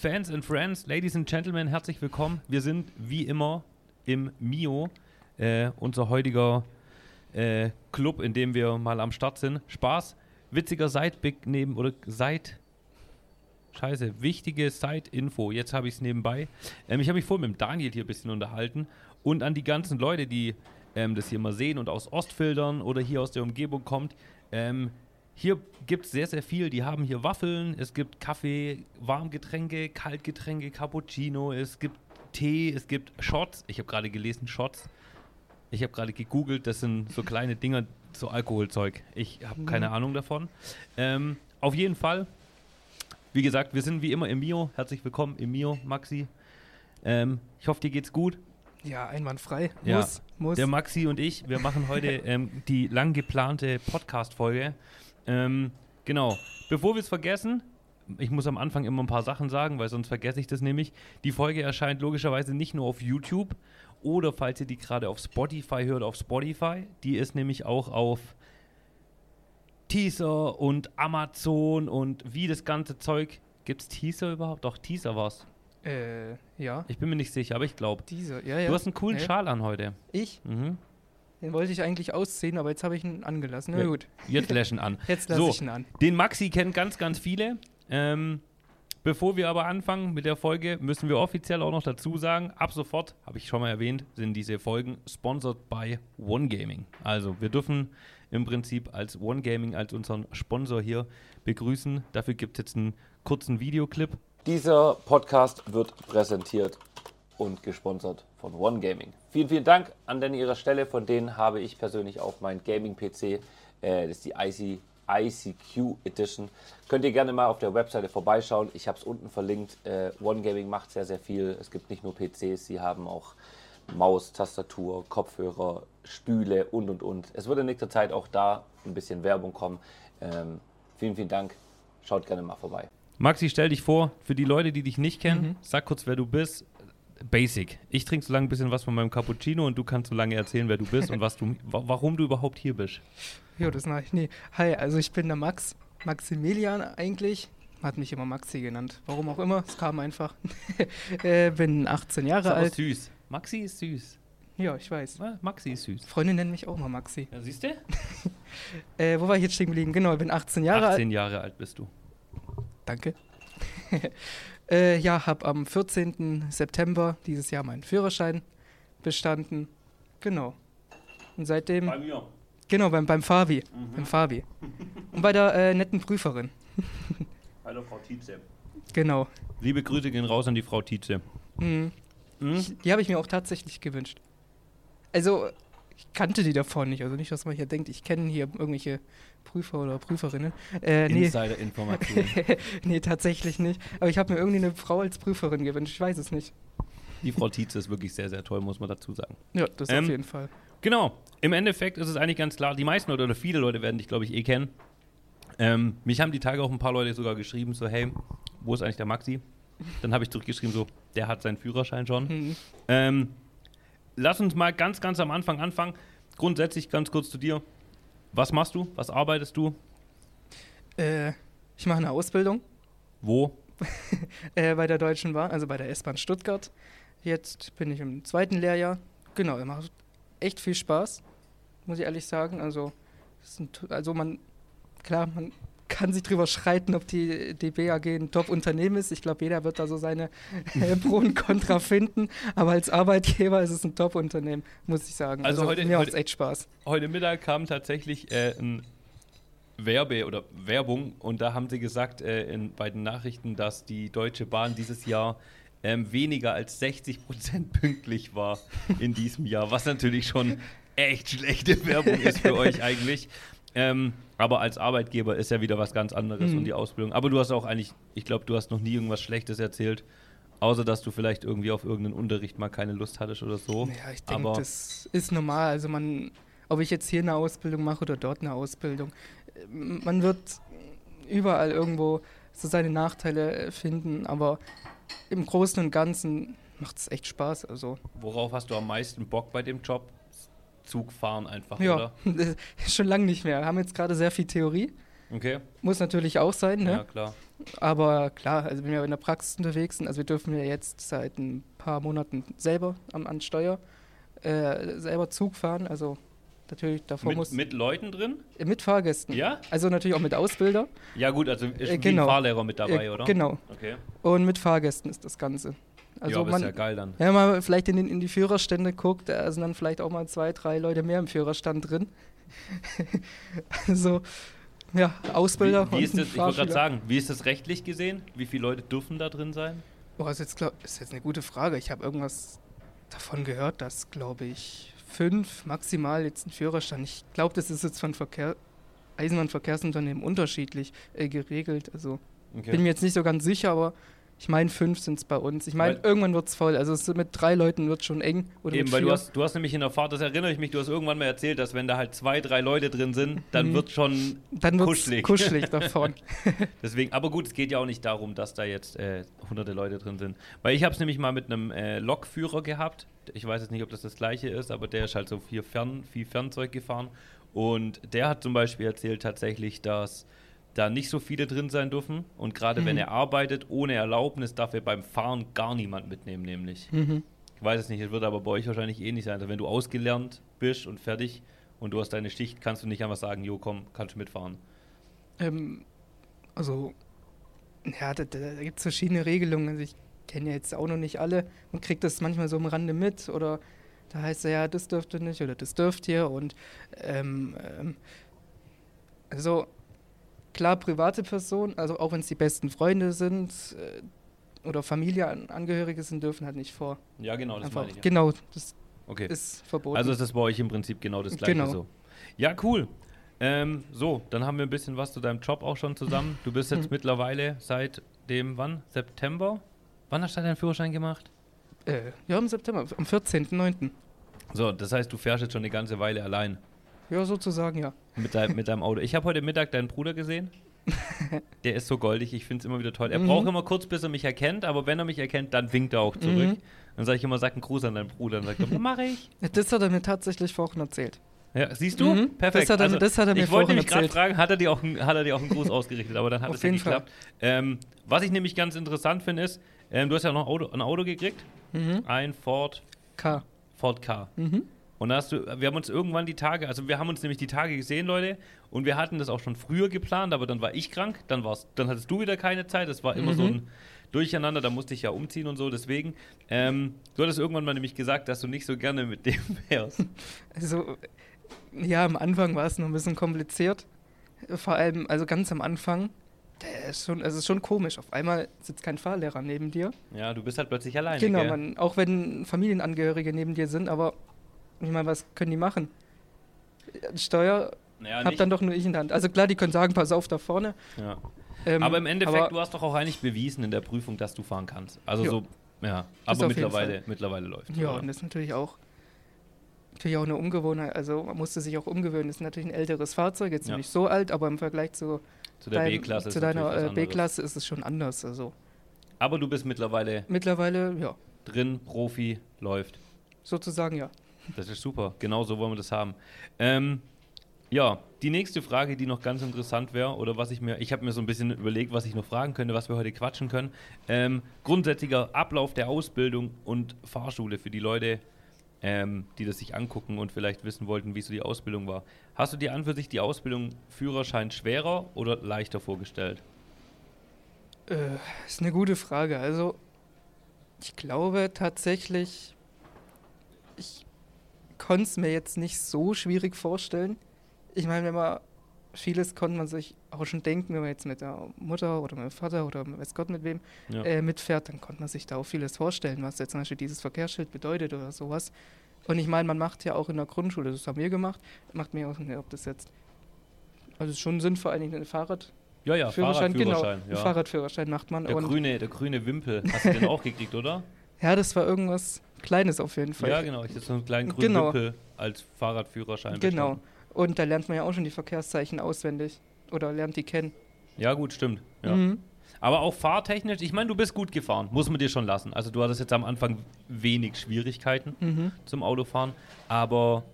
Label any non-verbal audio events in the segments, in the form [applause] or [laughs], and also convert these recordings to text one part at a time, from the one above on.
Fans and Friends, Ladies and Gentlemen, herzlich willkommen. Wir sind wie immer im Mio, äh, unser heutiger äh, Club, in dem wir mal am Start sind. Spaß, witziger Side-Big neben oder Side. Scheiße, wichtige Side-Info. Jetzt habe ich es nebenbei. Ähm, ich habe mich vorhin mit dem Daniel hier ein bisschen unterhalten und an die ganzen Leute, die ähm, das hier mal sehen und aus Ostfiltern oder hier aus der Umgebung kommt. Ähm, hier gibt es sehr, sehr viel. Die haben hier Waffeln, es gibt Kaffee, Warmgetränke, Kaltgetränke, Cappuccino, es gibt Tee, es gibt Shots. Ich habe gerade gelesen, Shots. Ich habe gerade gegoogelt, das sind so kleine Dinger, so Alkoholzeug. Ich habe keine Ahnung davon. Ähm, auf jeden Fall, wie gesagt, wir sind wie immer im Mio. Herzlich willkommen im Mio, Maxi. Ähm, ich hoffe, dir geht's gut. Ja, einwandfrei. Ja. Muss, muss. Der Maxi und ich, wir machen heute [laughs] ähm, die lang geplante Podcast-Folge. Ähm, genau. Bevor wir es vergessen, ich muss am Anfang immer ein paar Sachen sagen, weil sonst vergesse ich das nämlich. Die Folge erscheint logischerweise nicht nur auf YouTube oder falls ihr die gerade auf Spotify hört, auf Spotify. Die ist nämlich auch auf Teaser und Amazon und wie das ganze Zeug. Gibt es Teaser überhaupt? Doch, Teaser war's. äh, ja. Ich bin mir nicht sicher, aber ich glaube. Dieser, ja, ja. Du hast einen coolen ja. Schal an heute. Ich? Mhm. Den wollte ich eigentlich ausziehen, aber jetzt habe ich ihn angelassen. Na Ja. gut, Jetzt läschen an. [laughs] jetzt lasse So. ich ihn an. Den Maxi kennen ganz, ganz viele. Ähm, bevor wir aber anfangen mit der Folge, müssen wir offiziell auch noch dazu sagen, ab sofort, habe ich schon mal erwähnt, sind diese Folgen sponsored by One Gaming. Also wir dürfen im Prinzip als One Gaming, als unseren Sponsor hier begrüßen. Dafür gibt es jetzt einen kurzen Videoclip. Dieser Podcast wird präsentiert und gesponsert von One Gaming. Vielen, vielen Dank an den ihrer Stelle. Von denen habe ich persönlich auch mein Gaming-PC. Äh, das ist die IC, ICQ Edition. Könnt ihr gerne mal auf der Webseite vorbeischauen. Ich habe es unten verlinkt. Äh, One Gaming macht sehr, sehr viel. Es gibt nicht nur PCs, sie haben auch Maus, Tastatur, Kopfhörer, Stühle und und und. Es wird in nächster Zeit auch da ein bisschen Werbung kommen. Ähm, vielen, vielen Dank. Schaut gerne mal vorbei. Maxi, stell dich vor, für die Leute, die dich nicht kennen, sag kurz, wer du bist. Basic. Ich trinke so lange ein bisschen was von meinem Cappuccino und du kannst so lange erzählen, wer du bist und was du, [laughs] wa- warum du überhaupt hier bist. Jo, das mache ich nie. Hi, also ich bin der Max. Maximilian eigentlich. Hat mich immer Maxi genannt. Warum auch immer, es kam einfach. [laughs] äh, bin 18 Ist Jahre aber alt. süß. Maxi ist süß. Ja, ich weiß. Ja, Maxi ist süß. Freunde nennen mich auch mal Maxi. Ja, siehst du? [laughs] Äh, wo war ich jetzt stehen geblieben? Genau, ich bin 18 Jahre alt. 18 Jahre alt bist du. Danke. Äh, ja, habe am 14. September dieses Jahr meinen Führerschein bestanden. Genau. Und seitdem, mir. genau, beim, beim Fabi. Mhm. Beim Fabi. Und bei der äh, netten Prüferin. [laughs] Hallo Frau Tietze. Genau. Liebe Grüße gehen raus an die Frau Tietze. Mhm. Hm? Ich, die habe ich mir auch tatsächlich gewünscht. Also, ich kannte die davon nicht. Also nicht, dass man hier denkt, ich kenne hier irgendwelche Prüfer oder Prüferinnen. Äh, nee. Insider-Information. [laughs] nee, tatsächlich nicht. Aber ich habe mir irgendwie eine Frau als Prüferin gewünscht. Ich weiß es nicht. die Frau Tietze ist wirklich sehr, sehr toll, muss man dazu sagen. Ja, das Ähm, auf jeden Fall. Genau. Im Endeffekt ist es eigentlich ganz klar, die meisten Leute oder viele Leute werden dich, glaube ich, eh kennen. Ähm, mich haben die Tage auch ein paar Leute sogar geschrieben, so, hey, wo ist eigentlich der Maxi? Dann habe ich zurückgeschrieben, so, der hat seinen Führerschein schon. Mhm. Ähm, lass uns mal ganz, ganz am Anfang anfangen. Grundsätzlich ganz kurz zu dir. Was machst du? Was arbeitest du? Äh, ich mache eine Ausbildung Wo? [laughs] äh, bei der Deutschen Bahn, also bei der S-Bahn Stuttgart. Jetzt bin ich im zweiten Lehrjahr. Genau, macht echt viel Spaß, muss ich ehrlich sagen. Also, ein, also man, klar, man kann sich drüber schreiten, ob die, die BAG ein Top-Unternehmen ist. Ich glaube, jeder wird da so seine [laughs] Pro und Contra finden. Aber als Arbeitgeber ist es ein Top-Unternehmen, muss ich sagen. Also heute- mir macht es echt Spaß. Heute Mittag kam tatsächlich äh, ein Werbe oder Werbung und da haben sie gesagt äh, in, bei den Nachrichten, dass die Deutsche Bahn dieses Jahr ähm, weniger als 60 Prozent [laughs] pünktlich war in diesem Jahr, was natürlich schon echt schlechte Werbung ist für [laughs] euch eigentlich. Ähm, aber als Arbeitgeber ist ja wieder was ganz anderes Mhm. und die Ausbildung. Aber du hast auch eigentlich, ich glaube, du hast noch nie irgendwas Schlechtes erzählt, außer dass du vielleicht irgendwie auf irgendeinen Unterricht mal keine Lust hattest oder so. Ja, ich denke, das ist normal. Also man, ob ich jetzt hier eine Ausbildung mache oder dort eine Ausbildung, äh, man wird überall irgendwo so seine Nachteile äh, finden, aber im Großen und Ganzen macht es echt Spaß. Also worauf hast du am meisten Bock bei dem Job? Zug fahren einfach, ja, oder? [laughs] schon lange nicht mehr. Wir haben jetzt gerade sehr viel Theorie. Okay. Muss natürlich auch sein, ne? Ja, klar. Aber klar, also wenn wir in der Praxis unterwegs sind, also wir dürfen ja jetzt seit ein paar Monaten selber am, an Steuer äh, selber Zug fahren. Also natürlich davor muss Mit, mit Leuten drin? äh, mit Fahrgästen. Ja? Also natürlich auch mit Ausbilder. Ja, gut, also ist Äh, genau. ein Fahrlehrer mit dabei, Äh, oder? Genau. Okay. Und mit Fahrgästen ist das Ganze. Also ja, aber man, ist ja geil dann. wenn man mal vielleicht in, den, in die Führerstände guckt, da sind dann vielleicht auch mal zwei, drei Leute mehr im Führerstand drin. [laughs] also, ja, Ausbilder Wie, wie ist und das, ich wollte gerade sagen, wie ist das rechtlich gesehen? Wie viele Leute dürfen da drin sein? Boah, ist jetzt, glaub, ist jetzt eine gute Frage. Ich habe irgendwas davon gehört, dass, glaube ich, fünf maximal jetzt ein Führerstand. Ich glaube, das ist jetzt von Verkehr, Eisenbahnverkehrsunternehmen unterschiedlich äh, geregelt. Also Okay. bin mir jetzt nicht so ganz sicher, aber ich meine, fünf sind es bei uns. Ich meine, irgendwann wird es voll. Also es, mit drei Leuten wird schon eng. Oder Eben, weil du hast, du hast nämlich in der Fahrt, das erinnere ich mich, du hast irgendwann mal erzählt, dass wenn da halt zwei, drei Leute drin sind, dann Mhm. wird schon Dann kuschelig. es kuschelig [laughs] davon. [laughs] Deswegen, aber gut, es geht ja auch nicht darum, dass da jetzt äh, hunderte Leute drin sind. Weil ich habe es nämlich mal mit einem äh, Lokführer gehabt. Ich weiß jetzt nicht, ob das das gleiche ist, aber der ist halt so viel, Fern, viel Fernzeug gefahren. Und der hat zum Beispiel erzählt tatsächlich, dass da nicht so viele drin sein dürfen. Und gerade wenn Mhm. er arbeitet, ohne Erlaubnis, darf er beim Fahren gar niemand mitnehmen, nämlich. mhm. Ich weiß es nicht, es wird aber bei euch wahrscheinlich ähnlich sein. Also wenn du ausgelernt bist und fertig und du hast deine Schicht, kannst du nicht einfach sagen, jo komm, kannst du mitfahren. Ähm, also, ja, da, da, gibt es verschiedene Regelungen. Also ich kenne ja jetzt auch noch nicht alle. Man kriegt das manchmal so am Rande mit oder da heißt es ja, das dürft ihr nicht oder das dürft ihr. Und ähm, ähm, also klar, private Personen, also auch wenn es die besten Freunde sind äh, oder Familienangehörige sind, dürfen halt nicht vor. Ja, genau, das Einfach, meine ich. ja. Genau, das Okay. ist verboten. Also ist das bei euch im Prinzip genau das gleiche Genau. so. Ja, cool. Ähm, so, dann haben wir ein bisschen was zu deinem Job auch schon zusammen. Du bist jetzt [laughs] mittlerweile seit dem, wann? September? Wann hast du deinen Führerschein gemacht? äh, ja, im September, am 14.09. So, das heißt, du fährst jetzt schon eine ganze Weile allein Ja, sozusagen, ja. mit, dein, mit deinem Auto. Ich habe heute Mittag deinen Bruder gesehen. [laughs] Der ist so goldig, ich finde es immer wieder toll. Er Mhm. braucht immer kurz, bis er mich erkennt, aber wenn er mich erkennt, dann winkt er auch zurück. Mhm. Dann sage ich immer, sag einen Gruß an deinen Bruder. Dann sagt er, mach ich. Das hat er mir tatsächlich vorhin erzählt. Ja, siehst du? Mhm. Perfekt. Das hat er- also, das hat er mir ich wollte nämlich gerade fragen, hat er, dir auch einen, hat er dir auch einen Gruß ausgerichtet, aber dann hat es ja Fall. geklappt. Ähm, was ich nämlich ganz interessant finde, ist, ähm, du hast ja noch ein Auto, ein Auto gekriegt, Mhm. ein Ford, K. Ford K. Mhm. Und da hast du, wir haben uns irgendwann die Tage, also wir haben uns nämlich die Tage gesehen, Leute, und wir hatten das auch schon früher geplant, aber dann war ich krank, dann war's, dann hattest du wieder keine Zeit, das war immer so Mhm. ein Durcheinander, da musste ich ja umziehen und so, deswegen, ähm, du hattest irgendwann mal nämlich gesagt, dass du nicht so gerne mit dem [laughs] wärst. Also, ja, am Anfang war es noch ein bisschen kompliziert. Vor allem, also ganz am Anfang, der ist schon, es ist schon komisch. Auf einmal sitzt kein Fahrlehrer neben dir. Ja, du bist halt plötzlich alleine, genau, man, auch wenn Familienangehörige neben dir sind, aber ich meine, was können die machen? Steuer Naja, hab dann doch nur ich in der Hand. Also klar, die können sagen, pass auf da vorne. ja. Ähm, aber im Endeffekt, aber- du hast doch auch eigentlich bewiesen in der Prüfung, dass du fahren kannst. Also Ja. so, ja. Das Aber mittlerweile, mittlerweile läuft Ja, und das ist natürlich auch, natürlich auch eine Ungewohnheit. Also man musste sich auch umgewöhnen. Das ist natürlich ein älteres Fahrzeug, jetzt Ja. nicht so alt, aber im Vergleich zu, Zu der B-Klasse. zu deiner äh. B-Klasse ist es schon anders. Also Aber du bist mittlerweile mittlerweile, ja, drin, Profi, läuft. sozusagen ja. Das ist super. Genau so wollen wir das haben. Ähm, ja, die nächste Frage, die noch ganz interessant wäre, oder was ich mir, ich habe mir so ein bisschen überlegt, was ich noch fragen könnte, was wir heute quatschen können. Ähm, grundsätzlicher Ablauf der Ausbildung und Fahrschule für die Leute, ähm, die das sich angucken und vielleicht wissen wollten, wie so die Ausbildung war. Hast du dir an für sich die Ausbildung Führerschein schwerer oder leichter vorgestellt? Äh, ist eine gute Frage. Also, ich glaube tatsächlich, ich konnte es mir jetzt nicht so schwierig vorstellen. Ich meine, wenn man vieles konnte man sich auch schon denken, wenn man jetzt mit der Mutter oder mit dem Vater oder weiß Gott mit wem Ja. äh, mitfährt, dann konnte man sich da auch vieles vorstellen, was jetzt zum Beispiel dieses Verkehrsschild bedeutet oder sowas. Und ich meine, man macht ja auch in der Grundschule, das haben wir gemacht, macht mir auch, ne, ob das jetzt, also es ist schon sinnvoll, eigentlich eine Fahrrad, ja, ja, Führerschein, genau, Fahrradführerschein. einen ja. Fahrradführerschein macht man. Der grüne, der grüne Wimpel, hast du den auch gekriegt, oder? [laughs] Ja, das war irgendwas Kleines auf jeden Fall. Ja, genau. Ich hatte so einen kleinen grünen Genau. Wimpel als Fahrradführerschein. Genau. bestanden. Und da lernt man ja auch schon die Verkehrszeichen auswendig. Oder lernt die kennen. Ja, gut, stimmt. Ja. Mhm. Aber auch fahrtechnisch, ich meine, du bist gut gefahren, muss man dir schon lassen. Also du hattest jetzt am Anfang wenig Schwierigkeiten Mhm. zum Autofahren, aber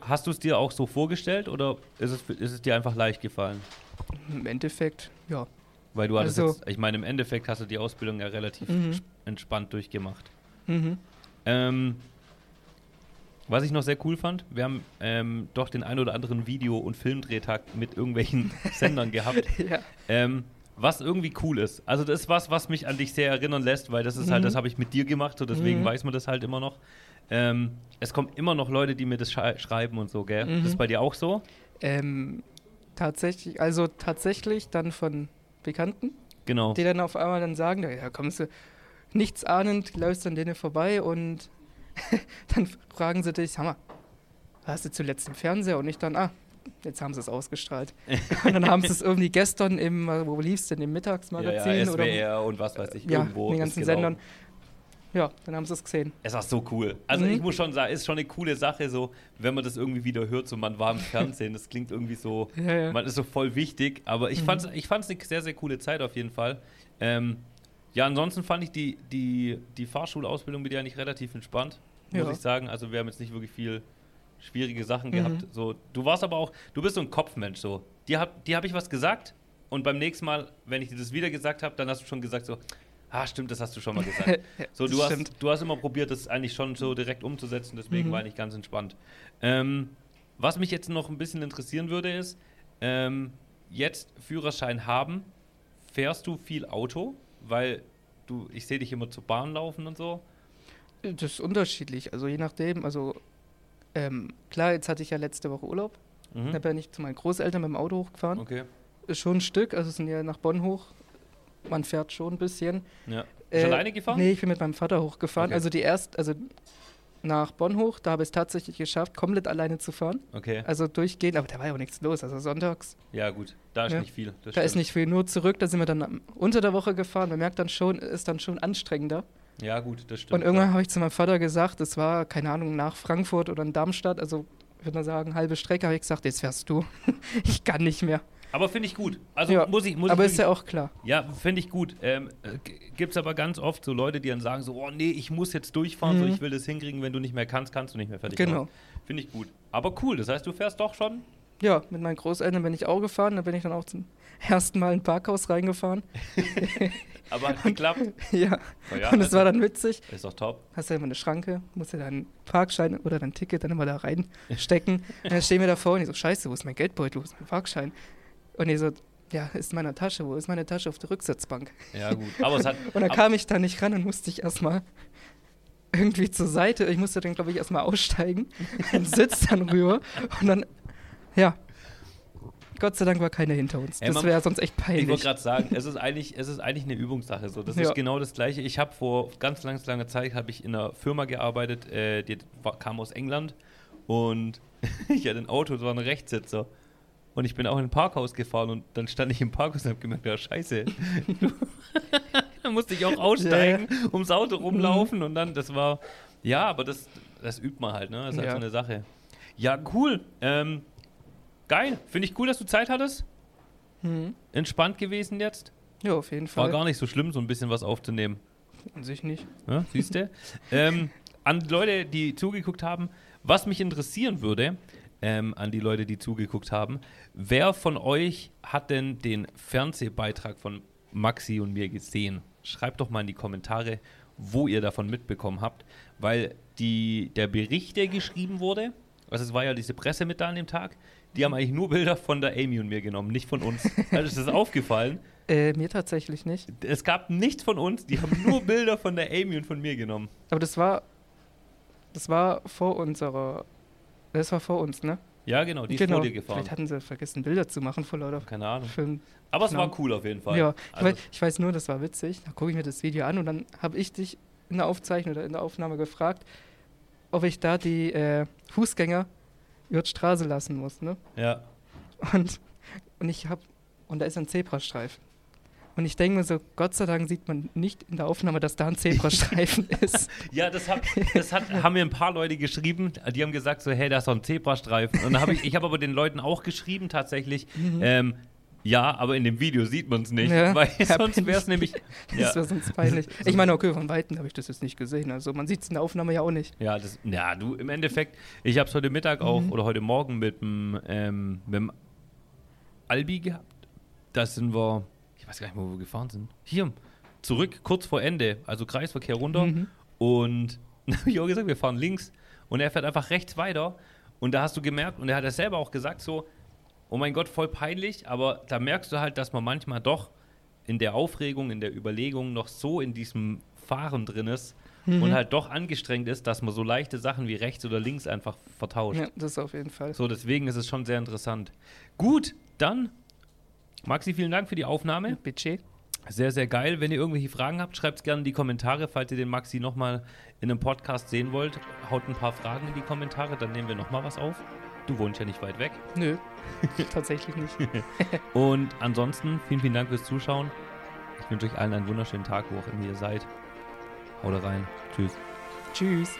hast du es dir auch so vorgestellt oder ist es, ist es dir einfach leicht gefallen? Im Endeffekt, ja. Weil du hattest Also- jetzt, ich meine, im Endeffekt hast du die Ausbildung ja relativ Mhm. Sp- entspannt durchgemacht. Mhm. Ähm, was ich noch sehr cool fand, wir haben ähm, doch den ein oder anderen Video- und Filmdrehtag mit irgendwelchen [laughs] Sendern gehabt. Ja. Ähm, was irgendwie cool ist. Also das ist was, was mich an dich sehr erinnern lässt, weil das ist halt, Mhm. das habe ich mit dir gemacht, so deswegen Mhm. weiß man das halt immer noch. Ähm, es kommen immer noch Leute, die mir das schrei schreiben und so, gell? Mhm. Das ist bei dir auch so? Ähm, tatsächlich, also tatsächlich dann von Bekannten, Genau. die dann auf einmal dann sagen, ja, kommst du nichts ahnend, läufst an denen vorbei und [laughs] dann fragen sie dich, mal, warst du zuletzt im Fernseher? Und ich dann, ah, jetzt haben sie es ausgestrahlt. [laughs] und dann haben sie es irgendwie gestern im, äh, wo liefst du denn, im ja, Mittagsmagazin ja, oder SWR und was weiß ich, ja, irgendwo. in den ganzen gelaufen. Sendern. Ja, dann haben sie es gesehen. Es war so cool. Also Mhm. ich muss schon sagen, ist schon eine coole Sache, so wenn man das irgendwie wieder hört, so man war im Fernsehen, das klingt irgendwie so, Ja, ja. man ist so voll wichtig, aber ich Mhm. fand's, ich fand's eine sehr, sehr coole Zeit auf jeden Fall. Ähm, ja, ansonsten fand ich die, die, die Fahrschulausbildung mit dir eigentlich relativ entspannt, muss Ja. ich sagen. Also wir haben jetzt nicht wirklich viel schwierige Sachen Mhm. gehabt. So, du warst aber auch, du bist so ein Kopfmensch, so. Dir hab, dir habe ich was gesagt und beim nächsten Mal, wenn ich dir das wieder gesagt habe, dann hast du schon gesagt so, ah stimmt, das hast du schon mal gesagt. [laughs] Ja, So, du hast, du hast immer probiert, das eigentlich schon so direkt umzusetzen, deswegen Mhm. war ich ganz entspannt. Ähm, was mich jetzt noch ein bisschen interessieren würde, ist, ähm, jetzt Führerschein haben, fährst du viel Auto? Weil du, ich sehe dich immer zur Bahn laufen und so. Das ist unterschiedlich, also je nachdem, also ähm, klar, jetzt hatte ich ja letzte Woche Urlaub, Mhm. da bin ich zu meinen Großeltern mit dem Auto hochgefahren. Okay. Ist schon ein Stück, also es sind ja nach Bonn hoch, man fährt schon ein bisschen. Ja. Äh, alleine gefahren? Nee, ich bin mit meinem Vater hochgefahren. Okay. Also die erst, also nach Bonn hoch, da habe ich es tatsächlich geschafft, komplett alleine zu fahren. Okay. Also durchgehend, aber da war ja auch nichts los. Also sonntags, Ja, gut. Da ist Ja. nicht viel. Da ist stimmt. nicht viel. Nur zurück, da sind wir dann unter der Woche gefahren. Man merkt dann schon, ist dann schon anstrengender. Ja, gut, das stimmt. Und irgendwann habe ich zu meinem Vater gesagt, es war, keine Ahnung, nach Frankfurt oder in Darmstadt, also ich würde mal sagen, halbe Strecke, habe ich gesagt, jetzt fährst du. [laughs] ich kann nicht mehr. Aber finde ich gut. Also Ja, muss ich, muss aber ich ist ja auch klar. Ja, finde ich gut. Ähm, Gibt es aber ganz oft so Leute, die dann sagen so, oh nee, ich muss jetzt durchfahren, so Mhm. ich will das hinkriegen, wenn du nicht mehr kannst, kannst du nicht mehr fertig Genau. Finde ich gut. Aber cool, das heißt, du fährst doch schon? Ja, mit meinen Großeltern bin ich auch gefahren, da bin ich dann auch zum [laughs] ersten Mal in ein Parkhaus reingefahren. [laughs] Aber hat geklappt. [laughs] ja, Na ja, und es also, war dann witzig. ist doch top. hast ja immer eine Schranke, musst ja deinen Parkschein oder dein Ticket dann immer da reinstecken. und dann stehen wir davor und ich so, scheiße, wo ist mein Geldbeutel, wo ist mein Parkschein? Und ich so, ja, ist in meiner Tasche, wo ist meine Tasche auf der Rücksitzbank? Ja, gut. Aber es hat. [laughs] Und dann ab- kam ich da nicht ran und musste ich erstmal irgendwie zur Seite. Ich musste dann, glaube ich, erstmal aussteigen, [laughs] den Sitz dann rüber und dann, ja. Gott sei Dank war keiner hinter uns. Ey, Das wäre sonst echt Ich wollte peinlich. gerade sagen, es ist eigentlich, es ist eigentlich eine Übungssache. So. Das Ja. ist genau das Gleiche. Ich habe vor ganz, ganz langer Zeit habe ich in einer Firma gearbeitet, äh, die war, kam aus England und [laughs] ich hatte ein Auto, das war ein Rechtssitzer. Und ich bin auch in ein Parkhaus gefahren und dann stand ich im Parkhaus und habe gemerkt, ja scheiße. [laughs] dann musste ich auch aussteigen, ums Auto rumlaufen und dann, das war, ja, aber das, das übt man halt, ne? Das ist halt Ja. so eine Sache. Ja, cool. Ähm, geil. Finde ich cool, dass du Zeit hattest. Mhm. Entspannt gewesen jetzt. Ja, auf jeden War Fall. gar nicht so schlimm, so ein bisschen was aufzunehmen. An sich nicht. Ja, siehst du? [laughs] ähm, an Leute, die zugeguckt haben, was mich interessieren würde, ähm, an die Leute, die zugeguckt haben, wer von euch hat denn den Fernsehbeitrag von Maxi und mir gesehen? Schreibt doch mal in die Kommentare, wo ihr davon mitbekommen habt, weil die, der Bericht, der geschrieben wurde, also es war ja diese Presse mit da an dem Tag, die haben eigentlich nur Bilder von der Amy und mir genommen, nicht von uns. [laughs] Also ist das aufgefallen? Äh, mir tatsächlich nicht. Es gab nichts von uns, die haben nur Bilder von der Amy und von mir genommen. Aber das war, das war vor unserer, das war vor uns, ne? Ja, genau, die ist genau. vor dir gefahren. Vielleicht hatten sie vergessen, Bilder zu machen vor lauter Keine Ahnung. Film. Aber es Genau. war cool auf jeden Fall. Ja, ich, Also, weiß, ich weiß nur, das war witzig. Da gucke ich mir das Video an und dann habe ich dich in der Aufzeichnung oder in der Aufnahme gefragt, ob ich da die äh, Fußgänger über die Straße lassen muss, ne? ja. Und, und ich habe, und da ist ein Zebrastreifen. Und ich denke mir so, Gott sei Dank sieht man nicht in der Aufnahme, dass da ein Zebrastreifen [laughs] ist. ja, das, hat, das hat, haben mir ein paar Leute geschrieben, die haben gesagt so, hey, da ist doch ein Zebrastreifen. Und dann habe ich, ich habe aber den Leuten auch geschrieben tatsächlich, ähm, ja, aber in dem Video sieht man es nicht, Mhm. Ja, weil [laughs] sonst wäre es ich- nämlich, [laughs] Das ja, wäre sonst peinlich. Ich meine, okay, von Weitem habe ich das jetzt nicht gesehen. Also man sieht es in der Aufnahme ja auch nicht. ja, das, ja, du, im Endeffekt, ich habe es heute Mittag auch Mhm. oder heute Morgen mit dem, ähm, mit dem Albi gehabt. da sind wir, ich weiß gar nicht mehr, wo wir gefahren sind. Hier, zurück, kurz vor Ende, also Kreisverkehr runter. Mhm. Und [laughs] dann habe ich auch gesagt, wir fahren links. Und er fährt einfach rechts weiter. Und da hast du gemerkt, und er hat es selber auch gesagt, so, oh mein Gott, voll peinlich, aber da merkst du halt, dass man manchmal doch in der Aufregung, in der Überlegung noch so in diesem Fahren drin ist Mhm. und halt doch angestrengt ist, dass man so leichte Sachen wie rechts oder links einfach vertauscht. Ja, das auf jeden Fall. So, deswegen ist es schon sehr interessant. Gut, dann, Maxi, vielen Dank für die Aufnahme. Budget. Sehr, sehr geil. Wenn ihr irgendwelche Fragen habt, schreibt es gerne in die Kommentare. Falls ihr den Maxi nochmal in einem Podcast sehen wollt, haut ein paar Fragen in die Kommentare, dann nehmen wir nochmal was auf. Du wohnst ja nicht weit weg. Nö, [laughs] tatsächlich nicht. [laughs] [laughs] Und ansonsten, vielen, vielen Dank fürs Zuschauen. Ich wünsche euch allen einen wunderschönen Tag, wo auch immer ihr seid. Haut rein. Tschüss. Tschüss.